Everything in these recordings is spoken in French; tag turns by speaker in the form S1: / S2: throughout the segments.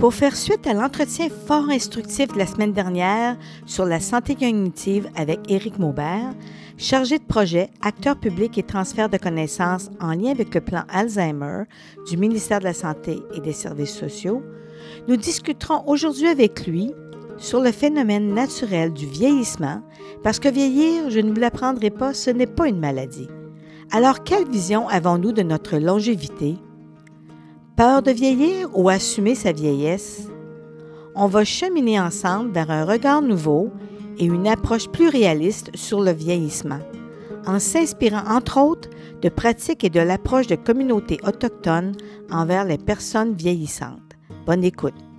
S1: Pour faire suite à l'entretien fort instructif de la semaine dernière sur la santé cognitive avec Éric Maubert, chargé de projet, acteur public et transfert de connaissances en lien avec le plan Alzheimer du ministère de la Santé et des Services sociaux, nous discuterons aujourd'hui avec lui sur le phénomène naturel du vieillissement, parce que vieillir, je ne vous l'apprendrai pas, ce n'est pas une maladie. Alors, quelle vision avons-nous de notre longévité? Peur de vieillir ou assumer sa vieillesse? On va cheminer ensemble vers un regard nouveau et une approche plus réaliste sur le vieillissement, en s'inspirant entre autres de pratiques et de l'approche de communautés autochtones envers les personnes vieillissantes. Bonne écoute.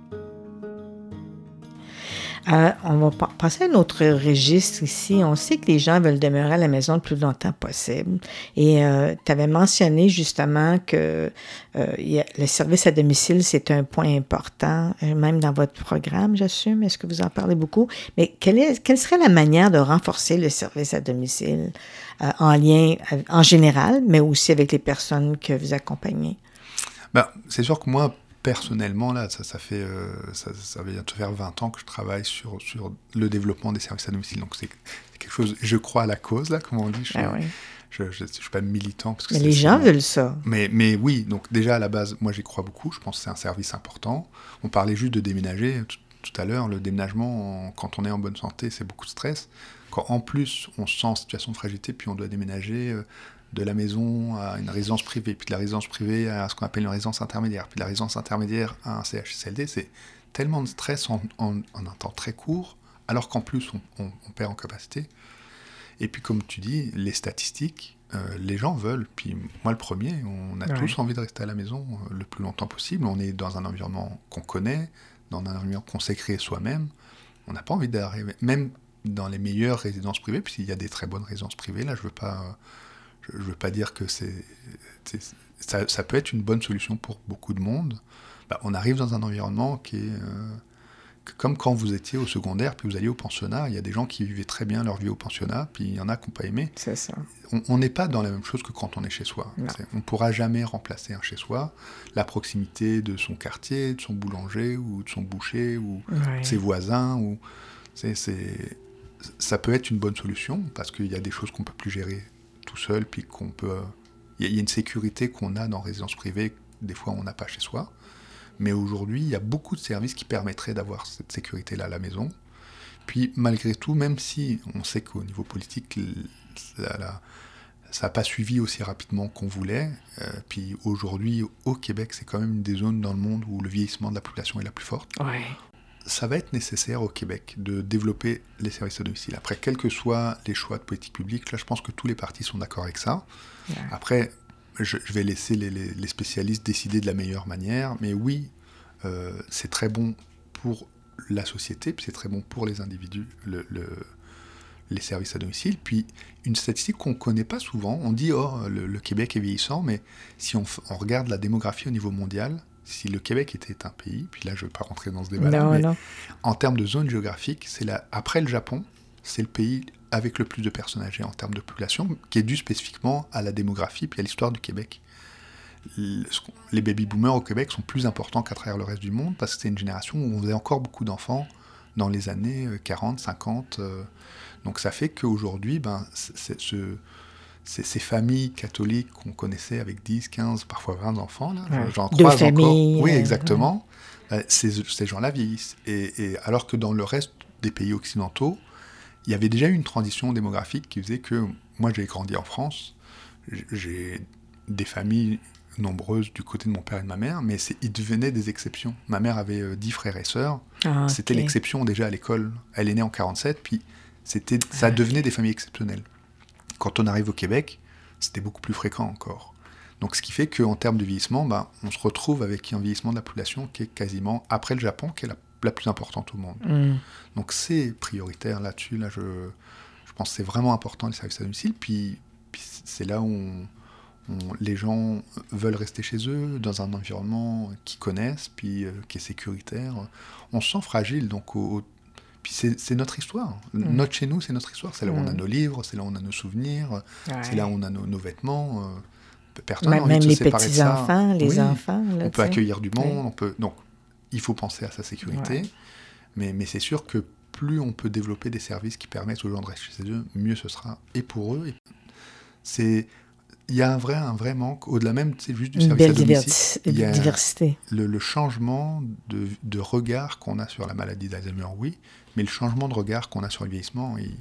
S1: Euh, on va passer à un autre registre ici. On sait que les gens veulent demeurer à la maison le plus longtemps possible. Et euh, tu avais mentionné justement que euh, le service à domicile, c'est un point important, même dans votre programme, j'assume. Est-ce que vous en parlez beaucoup? Mais quelle, quelle serait la manière de renforcer le service à domicile en lien, en général, mais aussi avec les personnes que vous accompagnez?
S2: Ben, c'est sûr que moi, personnellement, là, ça, ça fait, euh, ça, ça, va bientôt faire 20 ans que je travaille sur, sur le développement des services à domicile. Donc c'est quelque chose, je crois à la cause, là, comme on dit. Je,
S1: ah
S2: je, je, suis pas militant. Parce que
S1: mais les gens veulent ça.
S2: Mais, mais oui, donc déjà à la base, moi j'y crois beaucoup. Je pense que c'est un service important. On parlait juste de déménager tout, à l'heure. Le déménagement, quand on est en bonne santé, c'est beaucoup de stress. Quand en plus on se sent en situation de fragilité, puis on doit déménager. Euh, de la maison à une résidence privée, puis de la résidence privée à ce qu'on appelle une résidence intermédiaire, puis de la résidence intermédiaire à un CHSLD, c'est tellement de stress en, un temps très court, alors qu'en plus on, perd en capacité. Et puis comme tu dis, les statistiques, euh, les gens veulent, puis moi le premier, on a tous envie de rester à la maison euh, le plus longtemps possible, on est dans un environnement qu'on connaît, dans un environnement qu'on s'est créé soi-même, on n'a pas envie d'arriver, même dans les meilleures résidences privées, puisqu'il y a des très bonnes résidences privées, là je veux pas je ne veux pas dire que c'est, ça, ça, peut être une bonne solution pour beaucoup de monde. Bah, on arrive dans un environnement qui est euh, comme quand vous étiez au secondaire, puis vous alliez au pensionnat. Il y a des gens qui vivaient très bien leur vie au pensionnat, puis il y en a qui n'ont pas aimé.
S1: C'est ça.
S2: On n'est pas dans la même chose que quand on est chez soi. on ne pourra jamais remplacer un chez soi. La proximité de son quartier, de son boulanger, ou de son boucher, ou de ses voisins. Ou, c'est, ça peut être une bonne solution, parce qu'il y a des choses qu'on ne peut plus gérer tout seul, puis qu'on peut. Il y, a une sécurité qu'on a dans résidence privée, des fois on n'a pas chez soi. Mais aujourd'hui, il y a beaucoup de services qui permettraient d'avoir cette sécurité-là à la maison. Puis malgré tout, même si on sait qu'au niveau politique, ça n'a pas suivi aussi rapidement qu'on voulait, euh, puis aujourd'hui, au Québec, c'est quand même une des zones dans le monde où le vieillissement de la population est la plus forte. Ça va être nécessaire au Québec de développer les services à domicile. Après, quels que soient les choix de politique publique, là, je pense que tous les partis sont d'accord avec ça. Après, je, vais laisser les, spécialistes décider de la meilleure manière, mais oui, euh, c'est très bon pour la société, puis c'est très bon pour les individus, le, les services à domicile. Puis, une statistique qu'on ne connaît pas souvent, on dit, oh, le, Québec est vieillissant, mais si on, on regarde la démographie au niveau mondial, si le Québec était un pays, puis là je ne vais pas rentrer dans ce débat-là, mais en termes de zone géographique, c'est après le Japon, c'est le pays avec le plus de personnes âgées en termes de population, qui est dû spécifiquement à la démographie puis à l'histoire du Québec. Les baby boomers au Québec sont plus importants qu'à travers le reste du monde parce que c'est une génération où on faisait encore beaucoup d'enfants dans les années 40, euh, 50. Euh. Donc ça fait qu'aujourd'hui, ben, ce, ces, familles catholiques qu'on connaissait avec 10, 15, parfois 20 enfants, là, j'en croise encore. Oui, exactement. Euh, ces, gens-là vieillissent. Et, alors que dans le reste des pays occidentaux, il y avait déjà eu une transition démographique qui faisait que moi j'ai grandi en France, j'ai des familles nombreuses du côté de mon père et de ma mère, mais ils devenaient des exceptions. Ma mère avait 10 euh, frères et sœurs, ah, c'était l'exception déjà à l'école. Elle est née en 47, puis c'était, ça devenait des familles exceptionnelles. Quand on arrive au Québec, c'était beaucoup plus fréquent encore. Donc ce qui fait qu'en termes de vieillissement, ben, on se retrouve avec un vieillissement de la population qui est quasiment, après le Japon, qui est la la plus importante au monde.
S1: Mm.
S2: Donc c'est prioritaire là-dessus. Là, je, je pense que c'est vraiment important les services à domicile. Puis, puis c'est là où on- on- les gens veulent rester chez eux dans un environnement qu'ils connaissent, puis euh, qui est sécuritaire. On se sent fragile, donc au- au- puis c'est notre histoire.
S1: Mm.
S2: Notre chez nous, c'est notre histoire. C'est là où on a
S1: Mm.
S2: nos livres, c'est là où on a nos souvenirs, c'est là où on a nos, nos vêtements. euh, personne
S1: Même, même les
S2: ça.
S1: petits-enfants, les
S2: Oui.
S1: enfants. là,
S2: On peut accueillir du monde,
S1: Oui.
S2: on peut. Donc, il faut penser à sa sécurité.
S1: Ouais.
S2: Mais, mais c'est sûr que plus on peut développer des services qui permettent aux gens de rester chez eux, mieux ce sera. Et pour eux, et- c'est. Il y a un vrai, un vrai manque, au-delà même, c'est juste du service à
S1: belle
S2: domicile.
S1: diverti-
S2: il y a-
S1: diversité.
S2: Le, le changement de, de regard qu'on a sur la maladie d'Alzheimer, oui, mais le changement de regard qu'on a sur le vieillissement, il,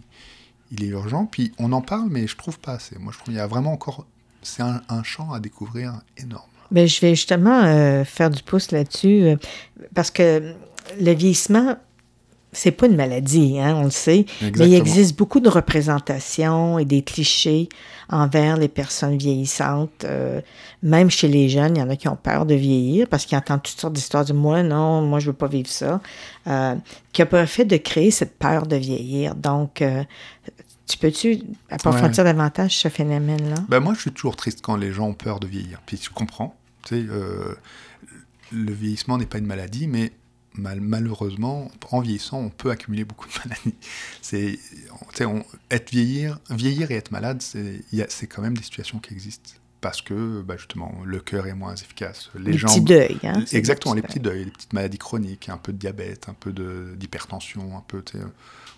S2: il est urgent. Puis on en parle, mais je trouve pas assez. Moi, je trouve qu'il y a vraiment encore. C'est un, un champ à découvrir énorme.
S1: Ben, je vais justement euh, faire du pouce là-dessus euh, parce que le vieillissement, c'est pas une maladie, hein, on le sait, mais il existe beaucoup de représentations et des clichés envers les personnes vieillissantes. euh, même chez les jeunes, il y en a qui ont peur de vieillir parce qu'ils entendent toutes sortes d'histoires du moi, non, moi je veux pas vivre ça, euh, qui a pas fait de créer cette peur de vieillir. Donc, euh, tu peux-tu approfondir davantage ce phénomène-là?
S2: Ben moi, je suis toujours triste quand les gens ont peur de vieillir. Puis je comprends. Tu sais, le vieillissement n'est pas une maladie, mais mal- malheureusement, en vieillissant, on peut accumuler beaucoup de maladies. C'est, on- être vieillir, vieillir et être malade, c'est, il y a- c'est quand même des situations qui existent. Parce que, bah, justement, le cœur est moins efficace. Les,
S1: petits deuils, hein,
S2: Exactement, les
S1: petits
S2: deuils, les petites maladies chroniques, un peu de diabète, un peu de, d'hypertension, un peu. euh,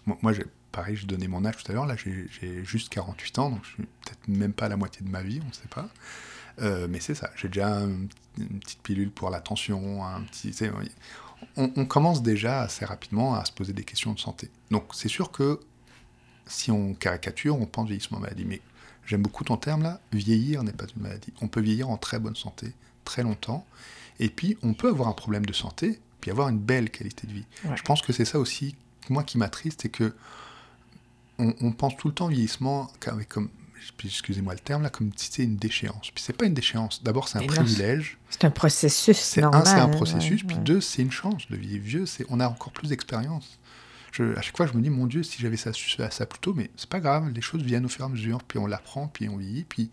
S2: Moi, moi, j'ai, pareil, je donnais mon âge tout à l'heure. Là, j'ai, j'ai juste 48 ans, donc je suis peut-être même pas à la moitié de ma vie, on ne sait pas. Euh, mais c'est ça, j'ai déjà un- une petite pilule pour la tension, un petit. On, on commence déjà assez rapidement à se poser des questions de santé. Donc c'est sûr que si on caricature, on pense vieillissement maladie. Mais j'aime beaucoup ton terme là, vieillir n'est pas une maladie. On peut vieillir en très bonne santé, très longtemps. Et puis on peut avoir un problème de santé, puis avoir une belle qualité de vie.
S1: Ouais.
S2: Je pense que c'est ça aussi, moi qui m'attriste, c'est que on, on pense tout le temps vieillissement avec comme, puis excusez-moi le terme là, comme si c'était une déchéance. Puis c'est pas une déchéance. D'abord c'est un privilège.
S1: C'est un processus
S2: C'est un, c'est un processus,
S1: ouais,
S2: puis
S1: ouais.
S2: deux, c'est une chance de vieillir vieux. C'est, on a encore plus d'expérience. Je, à chaque fois, je me dis, mon Dieu, si j'avais ça, ça, ça plus tôt, mais c'est pas grave, les choses viennent au fur et à mesure, puis on l'apprend, puis on vieillit, puis,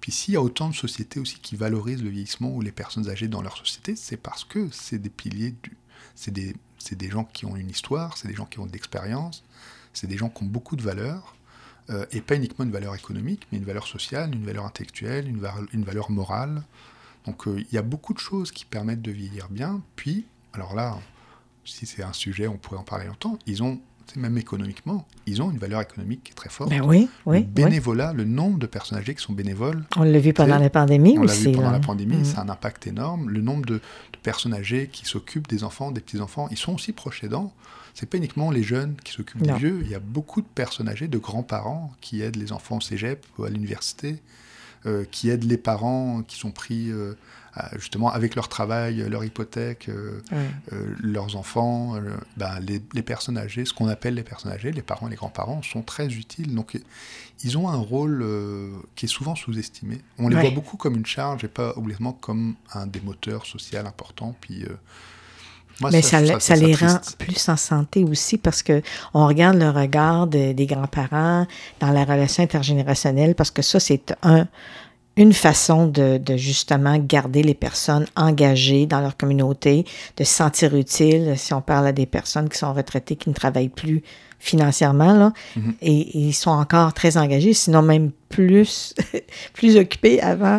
S2: puis s'il y a autant de sociétés aussi qui valorisent le vieillissement ou les personnes âgées dans leur société, c'est parce que c'est des piliers, du, c'est des, c'est des gens qui ont une histoire, c'est des gens qui ont de l'expérience, c'est des gens qui ont beaucoup de valeurs, euh, et pas uniquement une valeur économique, mais une valeur sociale, une valeur intellectuelle, une, va- une valeur morale. Donc euh, il y a beaucoup de choses qui permettent de vieillir bien. Puis, alors là, si c'est un sujet, on pourrait en parler longtemps, ils ont, même économiquement, ils ont une valeur économique qui est très forte.
S1: Ben oui, oui,
S2: le
S1: oui.
S2: bénévolat, le nombre de personnes âgées qui sont bénévoles,
S1: On l'a vu pendant la pandémie
S2: on l'a
S1: aussi.
S2: vu pendant
S1: là.
S2: la pandémie,
S1: Mm.
S2: ça a un impact énorme. Le nombre de, de personnes âgées qui s'occupent des enfants, des petits-enfants, ils sont aussi proches aidants. C'est pas uniquement les jeunes qui s'occupent des vieux, il y a beaucoup de personnes âgées, de grands-parents qui aident les enfants au cégep ou à l'université, euh, qui aident les parents qui sont pris euh, justement avec leur travail, leur hypothèque, euh, euh, leurs enfants, euh, ben, les, les personnes âgées, ce qu'on appelle les personnes âgées, les parents et les grands-parents, sont très utiles. Donc, ils ont un rôle qui est souvent sous-estimé. On les voit beaucoup comme une charge et pas obligatoirement comme un des moteurs sociaux importants. Puis, moi,
S1: Mais ça,
S2: ça,
S1: ça les rend plus en santé aussi parce que on regarde le regard de- des grands-parents dans la relation intergénérationnelle parce que ça, c'est un, une façon de, de justement garder les personnes engagées dans leur communauté, de se sentir utiles. Si on parle à des personnes qui sont retraitées, qui ne travaillent plus financièrement, là,
S2: Mhm.
S1: et, et ils sont encore très engagés, sinon même plus, plus occupés avant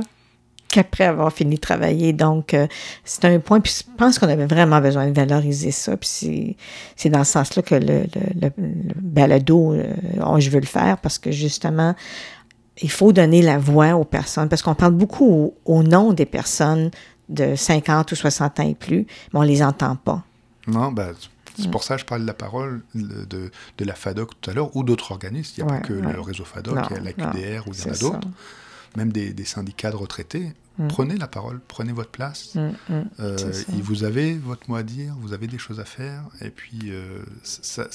S1: qu'après avoir fini de travailler. Donc, euh, c'est un point. Puis je pense qu'on avait vraiment besoin de valoriser ça. Puis c'est, dans ce sens-là que le, le, le, le balado, euh, je veux le faire parce que justement, il faut donner la voix aux personnes parce qu'on parle beaucoup au, au nom des personnes de 50 ou 60 ans et plus, mais on les entend pas.
S2: Non, bah, c'est pour ça que je parle de la parole de, de, la FADOC tout à l'heure, ou d'autres organismes. Il n'y a
S1: Ouais,
S2: pas que
S1: ouais.
S2: le réseau FADOC,
S1: Non,
S2: il y a la
S1: non,
S2: QDR, ou il y en a d'autres, même des, des syndicats de retraités.
S1: Mm.
S2: Prenez la parole, prenez votre place.
S1: Mm, mm.
S2: Euh, vous avez votre mot à dire, vous avez des choses à faire, et puis euh, ça-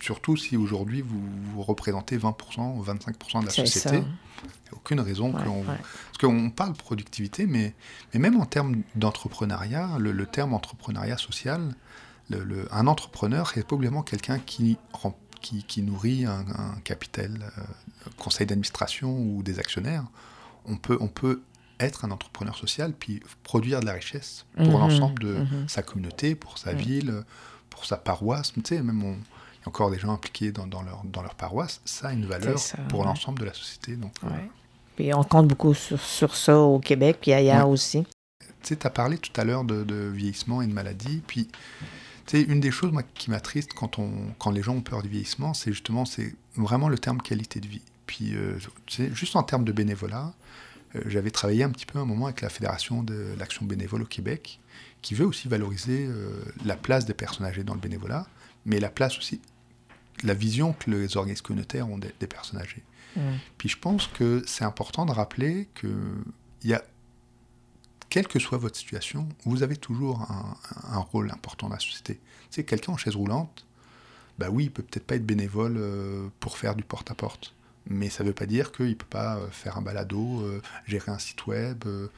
S2: surtout si aujourd'hui vous, vous représentez 20% ou 25% de la
S1: C'est
S2: société, il n'y a aucune raison
S1: Ouais.
S2: Parce qu'on parle productivité, mais, mais même en termes d'entrepreneuriat, le, le terme entrepreneuriat social le, un entrepreneur est probablement quelqu'un qui, qui, nourrit un, capital, euh, conseil d'administration ou des actionnaires. On peut, on peut être un entrepreneur social puis produire de la richesse pour mhm. l'ensemble de mhm. sa communauté, pour sa ville, pour sa paroisse. Tu sais, même on, encore des gens impliqués dans, dans, leur, dans leur paroisse. Ça a une valeur pour l'ensemble de la société. Donc,
S1: euh, Puis on compte beaucoup sur, sur, ça au Québec puis ailleurs aussi.
S2: Tu as parlé tout à l'heure de, de, vieillissement et de maladie. Puis, une des choses moi, qui m'attriste quand, on, quand les gens ont peur du vieillissement, c'est justement c'est vraiment le terme qualité de vie. Puis, euh, juste en termes de bénévolat, euh, j'avais travaillé un petit peu un moment avec la Fédération de l'action bénévole au Québec, qui veut aussi valoriser euh, la place des personnes âgées dans le bénévolat, mais la place aussi, la vision que les organismes communautaires ont des, personnes âgées. Mmh. Puis je pense que c'est important de rappeler que il y a, quelle que soit votre situation, vous avez toujours un, un rôle important dans la société. Sais, quelqu'un en chaise roulante, bah oui, il peut peut-être pas être bénévole euh, pour faire du porte-à-porte. Mais ça ne veut pas dire qu'il ne peut pas euh, faire un balado, euh, gérer un site web, euh,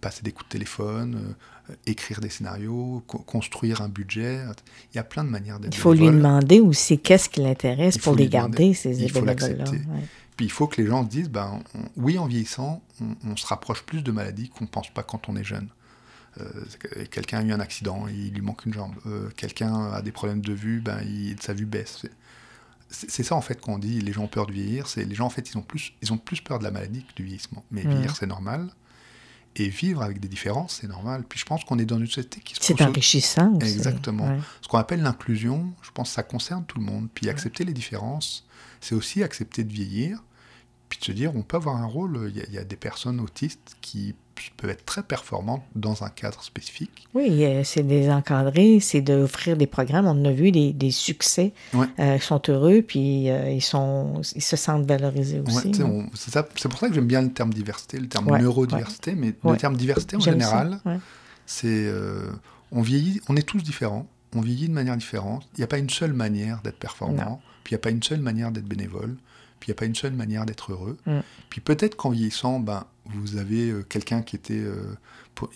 S2: passer des coups de téléphone, écrire des scénarios, construire un budget. Il y a plein de manières d'être
S1: Il faut lui demander aussi qu'est-ce qui l'intéresse pour les garder, ces bénévoles-là.
S2: Puis il faut que les gens se disent, ben, oui, en vieillissant, on, se rapproche plus de maladies qu'on ne pense pas quand on est jeune. quelqu'un a eu un accident, il lui manque une jambe. quelqu'un a des problèmes de vue, ben, il, sa vue baisse c'est ça en fait qu'on dit les gens ont peur de vieillir c'est les gens en fait ils ont plus ils ont plus peur de la maladie que du vieillissement. Mais vieillir c'est normal. Et vivre avec des différences c'est normal. Puis je pense qu'on est dans une société qui
S1: se c'est enrichissant
S2: exactement. ce qu'on appelle l'inclusion je pense que ça concerne tout le monde. Puis accepter les différences c'est aussi accepter de vieillir puis de se dire on peut avoir un rôle. Il y a des personnes autistes qui peuvent être très performantes dans un cadre spécifique.
S1: Oui, c'est des encadrés, c'est d'offrir des programmes. On a vu des, des succès. Euh, ils sont heureux, puis euh, ils, sont, ils se sentent valorisés aussi.
S2: c'est pour ça que j'aime bien le terme diversité, le terme neurodiversité, mais le terme diversité en général, c'est euh, on vieillit, on est tous différents, on vieillit de manière différente. Il n'y a pas une seule manière d'être performant, puis il n'y a pas une seule manière d'être bénévole puis il n'y a pas une seule manière d'être heureux. Mm. Puis peut-être qu'en vieillissant, ben, vous avez euh, quelqu'un qui était. Euh,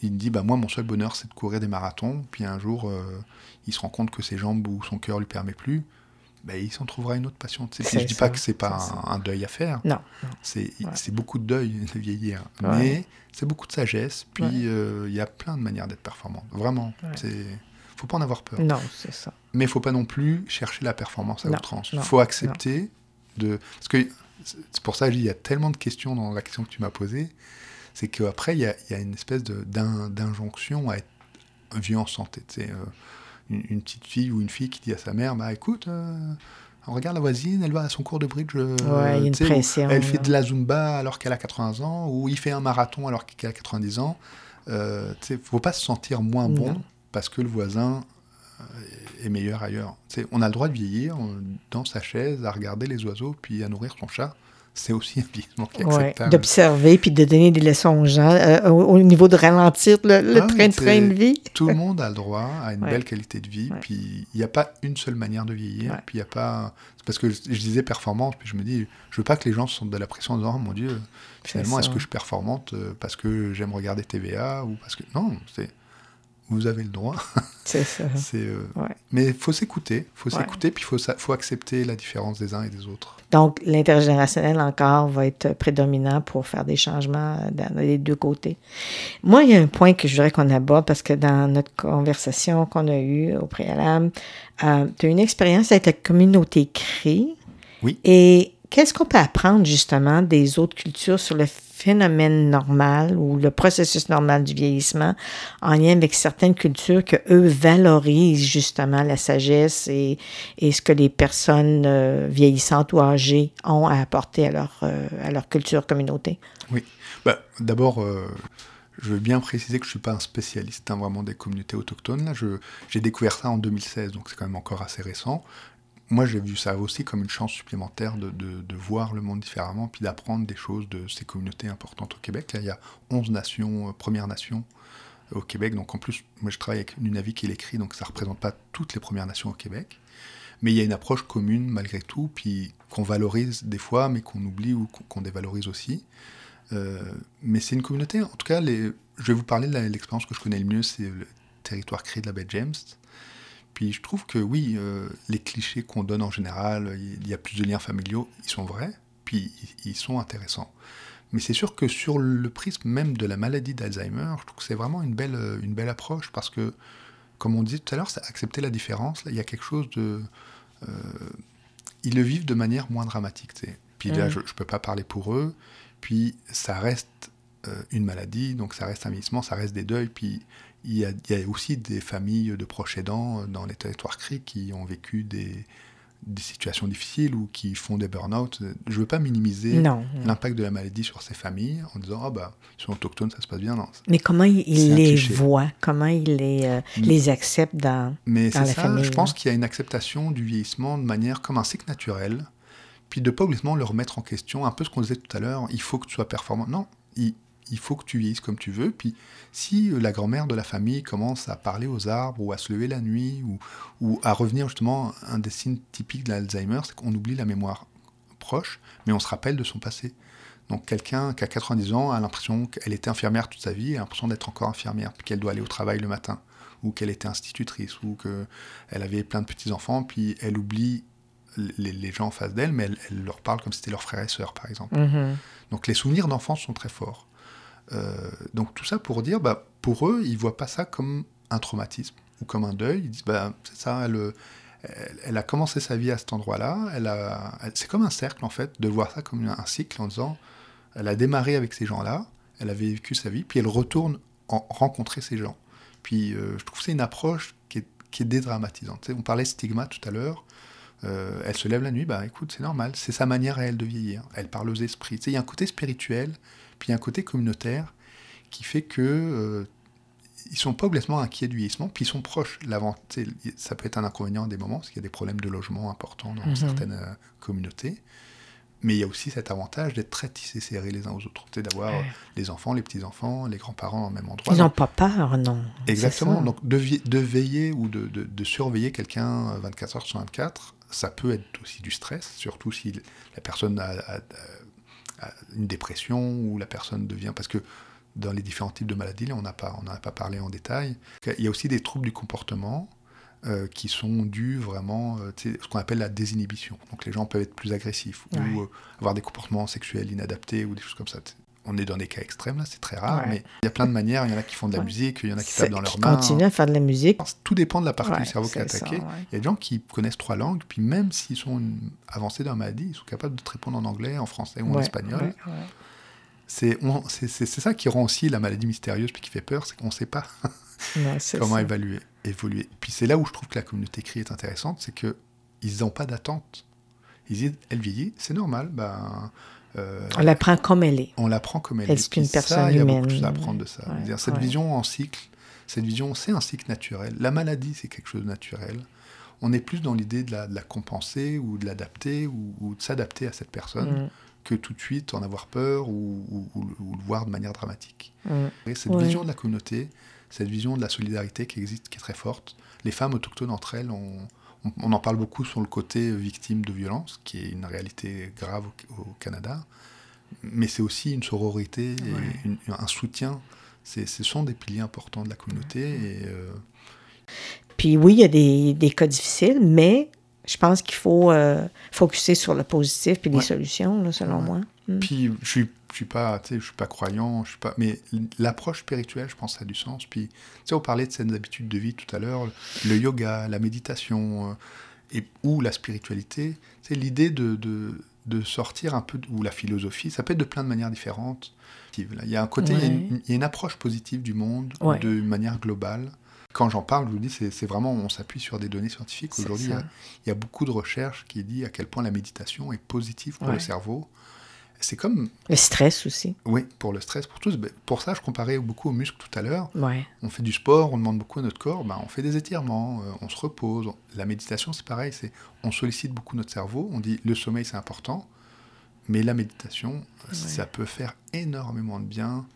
S2: il dit bah, Moi, mon seul bonheur, c'est de courir des marathons. Puis un jour, euh, il se rend compte que ses jambes ou son cœur ne lui permet plus. Ben, il s'en trouvera une autre passion. je ne dis pas que c'est pas un, deuil à faire.
S1: Non.
S2: C'est beaucoup de deuil de vieillir. Mais c'est beaucoup de sagesse. Puis il y a plein de manières d'être performant. Vraiment. Il faut pas en avoir peur.
S1: Non, c'est ça.
S2: Mais il faut pas non plus chercher la performance à outrance. Il faut accepter de. Parce que c'est pour ça il y a tellement de questions dans la question que tu m'as posée. C'est qu'après, il y a, y a, une espèce d'injonction à être vieux en santé. Euh, une, petite fille ou une fille qui dit à sa mère Bah écoute, euh, regarde la voisine, elle va à son cours de bridge. Euh,
S1: ouais, une pression,
S2: elle fait de la zumba alors qu'elle a 80 ans, ou il fait un marathon alors qu'il a 90 ans. Tu sais, faut pas se sentir moins bon parce que le voisin est meilleur ailleurs. on a le droit de vieillir dans sa chaise, à regarder les oiseaux, puis à nourrir son chat. C'est aussi un vieillissement qui est acceptable.
S1: D'observer, puis de donner des leçons aux gens, euh, au niveau de ralentir le, ah train-train de vie.
S2: Tout le monde a le droit à une belle qualité de vie, puis il n'y a pas une seule manière de vieillir, puis il n'y a pas... Parce que je, disais performance, puis je me dis, je veux pas que les gens se sentent de la pression en disant, oh, mon Dieu, finalement, est-ce que je suis performante euh, parce que j'aime regarder TVA, ou parce que... Non, c'est vous avez le droit.
S1: C'est ça.
S2: Euh, mais il faut s'écouter, faut s'écouter, puis il faut, faut accepter la différence des uns et des autres.
S1: Donc, l'intergénérationnel encore va être prédominant pour faire des changements dans les deux côtés. Moi, il y a un point que je voudrais qu'on aborde parce que dans notre conversation qu'on a eue au préalable, euh, tu as une expérience avec la communauté CRI.
S2: Oui.
S1: Et qu'est-ce qu'on peut apprendre justement des autres cultures sur le phénomène normal ou le processus normal du vieillissement en lien avec certaines cultures que eux valorisent justement la sagesse et, ce que les personnes euh, vieillissantes ou âgées ont à apporter à leur, euh, à leur culture communauté?
S2: Oui. Bah, D'abord, euh, je veux bien préciser que je ne suis pas un spécialiste hein, vraiment des communautés autochtones. Là, j'ai découvert ça en 2016, donc c'est quand même encore assez récent moi, j'ai vu ça aussi comme une chance supplémentaire de, voir le monde différemment, puis d'apprendre des choses de ces communautés importantes au Québec. Là, il y a 11 nations, euh, Premières Nations au Québec. Donc, en plus, moi, je travaille avec une avis qui l'écrit, donc ça ne représente pas toutes les Premières Nations au Québec. Mais il y a une approche commune malgré tout, puis qu'on valorise des fois, mais qu'on oublie ou qu'on dévalorise aussi. Euh, mais c'est une communauté, en tout cas, je vais vous parler de l'expérience que je connais le mieux, c'est le territoire créé de la baie James. Puis je trouve que oui, euh, les clichés qu'on donne en général, il y a plus de liens familiaux, ils sont vrais, puis ils sont intéressants. Mais c'est sûr que sur le prisme même de la maladie d'Alzheimer, je trouve que c'est vraiment une belle, une belle approche parce que, comme on disait tout à l'heure, c'est accepter la différence. Là, il y a quelque chose de. Euh, ils le vivent de manière moins dramatique. Puis là, mm. je ne peux pas parler pour eux. Puis ça reste euh, une maladie, donc ça reste un vieillissement, ça reste des deuils. Puis il y, a, aussi des familles de proches aidants dans les territoires CRI qui ont vécu des, des situations difficiles ou qui font des burn-out. Je ne veux pas minimiser l'impact de la maladie sur ces familles en disant oh, bah, ils sont autochtones, ça se passe bien. Non,
S1: Mais comment il, les voit Comment il les, euh, les accepte dans,
S2: Mais
S1: dans la
S2: ça,
S1: famille?
S2: Je pense qu'il y a une acceptation du vieillissement de manière comme un cycle naturel, puis de ne pas obligatoirement le remettre en question. Un peu ce qu'on disait tout à l'heure il faut que tu sois performant. Non, il, il faut que tu vieillisses comme tu veux. Puis si euh, la grand-mère de la famille commence à parler aux arbres ou à se lever la nuit ou, ou à revenir justement, un des signes typiques de l'Alzheimer, c'est qu'on oublie la mémoire proche, mais on se rappelle de son passé. Donc quelqu'un qui a 90 ans a l'impression qu'elle était infirmière toute sa vie, a l'impression d'être encore infirmière, puis qu'elle doit aller au travail le matin, ou qu'elle était institutrice, ou qu'elle avait plein de petits-enfants, puis elle oublie les, gens en face d'elle, mais elle, leur parle comme si c'était leur frère et sœur, par exemple. Mm-hmm. Donc les souvenirs d'enfance sont très forts. Euh, donc tout ça pour dire, bah, pour eux, ils voient pas ça comme un traumatisme ou comme un deuil. Ils disent, bah, c'est ça, elle, a commencé sa vie à cet endroit-là. A, c'est comme un cercle en fait, de voir ça comme un cycle en disant, elle a démarré avec ces gens-là, elle avait vécu sa vie, puis elle retourne en rencontrer ces gens. Puis euh, je trouve que c'est une approche qui est, qui est dédramatisante. on parlait stigma tout à l'heure. Euh, elle se lève la nuit, bah écoute, c'est normal, c'est sa manière à elle de vieillir. Elle parle aux esprits. Il y a un côté spirituel puis il y a un côté communautaire qui fait que euh, ils sont pas obligatoirement inquiets du vieillissement, puis ils sont proches. Ça peut être un inconvénient à des moments, parce qu'il y a des problèmes de logement importants dans mhm. certaines euh, communautés. Mais il y a aussi cet avantage d'être très tissés serrés les uns aux autres, d'avoir les enfants, les petits-enfants, les grands-parents au même endroit.
S1: Ils n'ont pas peur, non.
S2: Exactement. Donc de, de, veiller ou de, de, surveiller quelqu'un 24 heures sur 24, ça peut être aussi du stress, surtout si la personne a une dépression ou la personne devient... Parce que dans les différents types de maladies, on n'en a, pas, on a pas parlé en détail. Il y a aussi des troubles du comportement euh, qui sont dus vraiment, euh, ce qu'on appelle la désinhibition. Donc les gens peuvent être plus agressifs ou euh, avoir des comportements sexuels inadaptés ou des choses comme ça on est dans des cas extrêmes, là, c'est très rare, mais il y a plein de manières. Il y en a qui font de la musique, il y en a qui tapent dans leurs mains.
S1: continuent à faire de la musique.
S2: Tout dépend de la partie du cerveau qui est attaquée. Il y a des gens qui connaissent trois langues, puis même s'ils sont avancés dans la maladie, ils sont capables de te répondre en anglais, en français ou en espagnol. C'est ça qui rend aussi la maladie mystérieuse, puis qui fait peur, c'est qu'on ne sait pas comment évaluer, évoluer. Puis c'est là où je trouve que la communauté CRI est intéressante, c'est qu'ils n'ont pas d'attente. Ils disent, elle vieillit, c'est normal, ben
S1: euh, on l'apprend comme elle est.
S2: On l'apprend comme elle
S1: est. Est-ce qu'une personne humaine Il y a beaucoup de choses
S2: à apprendre de ça. cette vision en cycle, cette vision, c'est un cycle naturel. La maladie, c'est quelque chose de naturel. On est plus dans l'idée de la, compenser ou de l'adapter ou, de s'adapter à cette personne mm. que tout de suite en avoir peur ou, le voir de manière dramatique. Mm. Et cette vision de la communauté, cette vision de la solidarité qui existe, qui est très forte, les femmes autochtones entre elles ont on, en parle beaucoup sur le côté victime de violence, qui est une réalité grave au, Canada, mais c'est aussi une sororité, et un soutien. Ce sont des piliers importants de la communauté. Et, euh,
S1: Puis oui, il y a des, cas difficiles, mais je pense qu'il faut euh, focuser sur le positif et les solutions, selon moi.
S2: Hmm. Puis je suis je suis pas, je suis pas croyant, je suis pas, mais l'approche spirituelle, je pense, ça a du sens. Puis, tu sais, on parlait de ces habitudes de vie tout à l'heure, le yoga, la méditation, euh, et ou la spiritualité. C'est l'idée de, de, de, sortir un peu, ou la philosophie, ça peut être de plein de manières différentes. Il y a un côté, il, y a une, approche positive du monde de manière globale. Quand j'en parle, je vous dis, c'est vraiment, on s'appuie sur des données scientifiques. Aujourd'hui, il, y a beaucoup de recherches qui disent à quel point la méditation est positive pour le cerveau c'est comme...
S1: Le stress aussi.
S2: Oui, pour le stress, pour tous. Ben, pour ça, je comparais beaucoup aux muscles tout à l'heure.
S1: Ouais.
S2: On fait du sport, on demande beaucoup à notre corps, ben, on fait des étirements, euh, on se repose. La méditation, c'est pareil, c'est on sollicite beaucoup notre cerveau, on dit le sommeil, c'est important, mais la méditation, ça peut faire énormément de bien.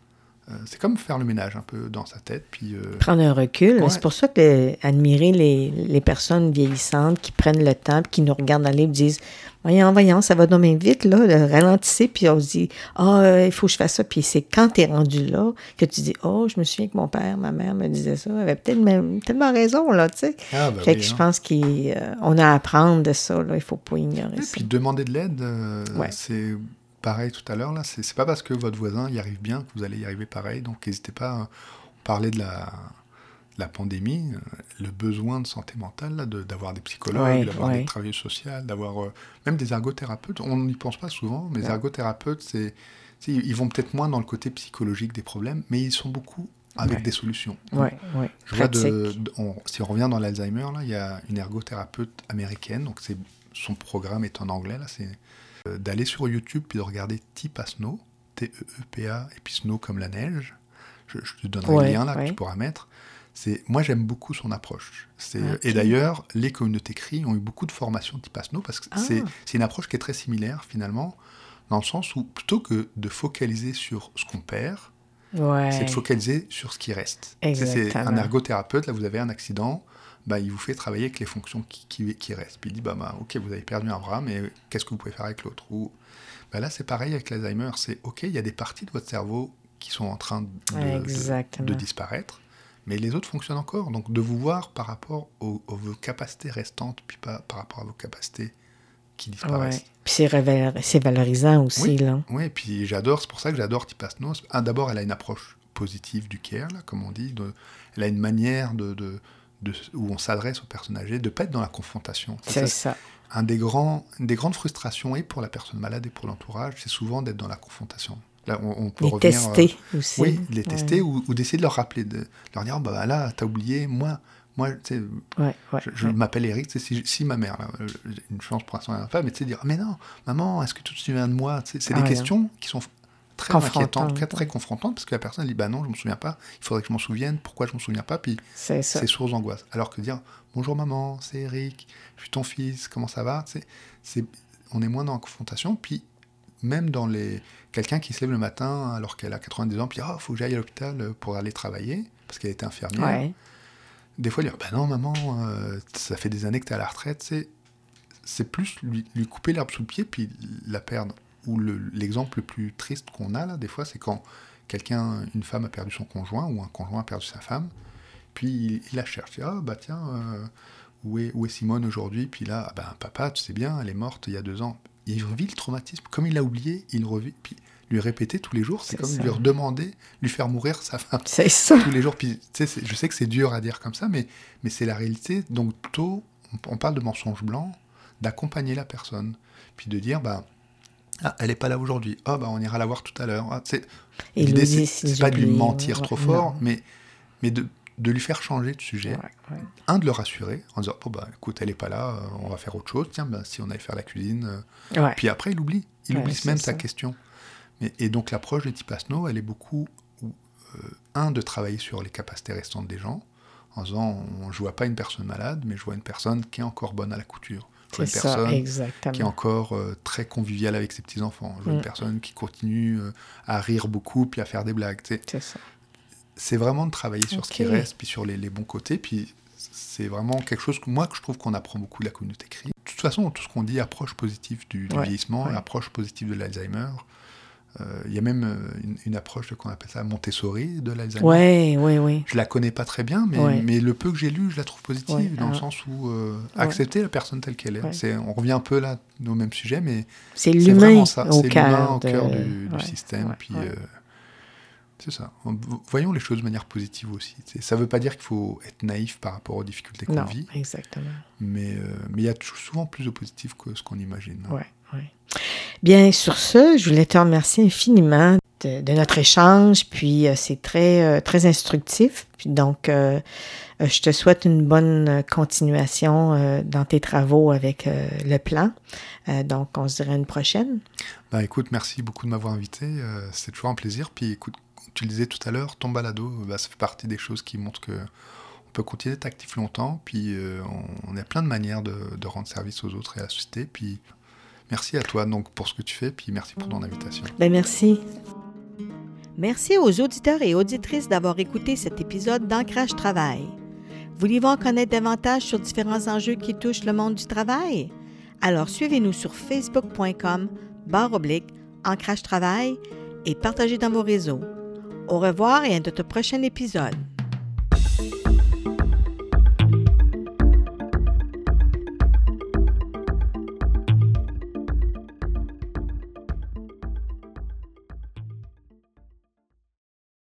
S2: Euh, c'est comme faire le ménage un peu dans sa tête. Puis, euh,
S1: Prendre un recul. C'est pour ça que admirer les, les, personnes vieillissantes qui prennent le temps, qui nous regardent aller et disent voyons, voyons, ça va donner vite, là, ralentissez, puis on se dit, ah, euh, il faut que je fasse ça. Puis c'est quand tu es rendu là que tu dis, oh, je me souviens que mon père, ma mère me disait ça, avait peut-être tellement raison, là, tu sais. Ah, ben fait que je hein. pense qu'on euh, a à apprendre de ça, là, il faut pas ignorer
S2: Et
S1: ça.
S2: Puis demander de l'aide, c'est pareil tout à l'heure, là, c'est pas parce que votre voisin y arrive bien que vous allez y arriver pareil, donc n'hésitez pas à parler de la la pandémie, euh, le besoin de santé mentale, d'avoir des psychologues, d'avoir des travailleurs sociaux, d'avoir euh, même des ergothérapeutes. On n'y pense pas souvent, mais les ergothérapeutes, c'est, ils vont peut-être moins dans le côté psychologique des problèmes, mais ils sont beaucoup avec des solutions. Je vois de, si on revient dans l'Alzheimer, là, il y a une ergothérapeute américaine, donc c'est, son programme est en anglais, là, c'est d'aller sur YouTube puis de regarder Tipa Snow, T-E-E-P-A, et puis Snow comme la neige. Je, te donnerai le lien là que tu pourras mettre moi j'aime beaucoup son approche. Et d'ailleurs, les communautés CRI ont eu beaucoup de formations type Asno parce que ah. c'est une approche qui est très similaire finalement, dans le sens où plutôt que de focaliser sur ce qu'on perd, c'est de focaliser sur ce qui reste. C'est un ergothérapeute, là vous avez un accident, bah, il vous fait travailler avec les fonctions qui, qui, restent. Puis il dit, bah, bah, ok, vous avez perdu un bras, mais qu'est-ce que vous pouvez faire avec l'autre Ou bah, Là, c'est pareil avec l'Alzheimer, c'est ok, il y a des parties de votre cerveau qui sont en train de, de disparaître mais les autres fonctionnent encore. Donc de vous voir par rapport aux, vos capacités restantes, puis pas par rapport à vos capacités qui disparaissent.
S1: Puis c'est valorisant aussi.
S2: Oui,
S1: là.
S2: oui puis j'adore, c'est pour ça que j'adore Tipasnos. Ah, D'abord, elle a une approche positive du care, là, comme on dit. De, elle a une manière de, de, de où on s'adresse aux personnes âgées, de ne pas être dans la confrontation.
S1: C'est ça.
S2: Un des grands, une des grandes frustrations, et pour la personne malade et pour l'entourage, c'est souvent d'être dans la confrontation
S1: on, peut les tester
S2: euh, aussi. Oui, les tester ou, d'essayer de leur rappeler, de leur dire oh, bah là, t'as oublié, moi, moi, tu sais, je, m'appelle Eric, si, si, ma mère, euh, une chance pour l'instant, elle n'a pas, mais tu sais, dire mais non, maman, est-ce que tu te souviens de moi C'est des questions qui sont très inquiétantes, très, très confrontantes, parce que la personne dit bah non, je me souviens pas, il faudrait que je m'en souvienne, pourquoi je me souviens pas, puis c'est source d'angoisse. Alors que dire bonjour maman, c'est Eric, je suis ton fils, comment ça va, c'est on est moins dans la confrontation, puis même dans les quelqu'un qui se lève le matin alors qu'elle a 90 ans, puis il oh, faut que j'aille à l'hôpital pour aller travailler, parce qu'elle était infirmière. Des fois, il dit bah non, maman, euh, ça fait des années que tu es à la retraite. C'est, c'est plus lui, couper l'herbe sous le pied, puis la perdre. Ou l'exemple le, plus triste qu'on a, là, des fois, c'est quand quelqu'un, une femme a perdu son conjoint, ou un conjoint a perdu sa femme, puis il, la cherche. Ah, bah tiens, euh, où, est, où est Simone aujourd'hui? Puis là, ah, ben, papa, tu sais bien, elle est morte il y a deux ans il revit le traumatisme. Comme il l'a oublié, il revit. Puis lui répéter tous les jours, c'est comme lui redemander, lui faire mourir sa femme.
S1: C'est ça.
S2: Tous les jours. Puis, je sais que c'est dur à dire comme ça, mais, mais c'est la réalité. Donc, plutôt, on, parle de mensonge blanc, d'accompagner la personne, puis de dire, bah, ah, elle n'est pas là aujourd'hui. Ah, bah, on ira la voir tout à l'heure. Ah, L'idée, c'est pas de lui mentir trop fort, mais, mais de, de lui faire changer de sujet. Un, de le rassurer en disant bah, écoute, elle n'est pas là, euh, on va faire autre chose. Tiens, bah, si on allait faire la cuisine. Euh. Puis après, il oublie. Il oublie même sa question. Mais, et donc, l'approche de Tipasno, elle est beaucoup. Euh, un, de travailler sur les capacités restantes des gens, en disant je ne vois pas une personne malade, mais je vois une personne qui est encore bonne à la couture. Une personne qui est encore très conviviale avec ses petits-enfants. Je vois une mm. personne qui continue à rire beaucoup puis à faire des blagues. C'est ça c'est vraiment de travailler sur ce qui reste, puis sur les, bons côtés. Puis c'est vraiment quelque chose que moi que je trouve qu'on apprend beaucoup de la communauté CRI. De toute façon, tout ce qu'on dit, approche positive du, vieillissement, approche positive de l'Alzheimer. Euh, il y a même euh, une, approche qu'on appelle ça Montessori de l'Alzheimer.
S1: Oui, oui, oui.
S2: Je la connais pas très bien, mais, mais le peu que j'ai lu, je la trouve positive dans le sens où euh, accepter la personne telle qu'elle est. c'est. On revient un peu là au même sujet, mais
S1: c'est l'humain ça.
S2: C'est l'humain au cœur du, du système. Puis c'est ça. Voyons les choses de manière positive aussi. Ça ne veut pas dire qu'il faut être naïf par rapport aux difficultés qu'on vit.
S1: exactement.
S2: Mais euh, mais il y a souvent plus de positif que ce qu'on imagine.
S1: Oui, oui. Bien, sur ce, je voulais te remercier infiniment de, notre échange. Puis euh, c'est très, euh, très instructif. Puis donc, je te souhaite une bonne continuation dans tes travaux avec le plan. donc, on se dirait une prochaine.
S2: Ben, écoute, merci beaucoup de m'avoir invité. c'est toujours un plaisir. Puis écoute, tu le disais tout à l'heure, ton balado, bah, ça fait partie des choses qui montrent que on peut continuer d'être actif longtemps, puis euh, on, a plein de manières de, rendre service aux autres et à la société. Puis merci à toi donc pour ce que tu fais, puis merci pour ton invitation.
S1: Ben merci. Merci aux auditeurs et auditrices d'avoir écouté cet épisode d'Ancrage Travail. Voulez-vous en connaître davantage sur différents enjeux qui touchent le monde du travail? Alors suivez-nous sur facebook.com barre oblique ancrage travail et partagez dans vos réseaux. Au revoir et à notre prochain épisode.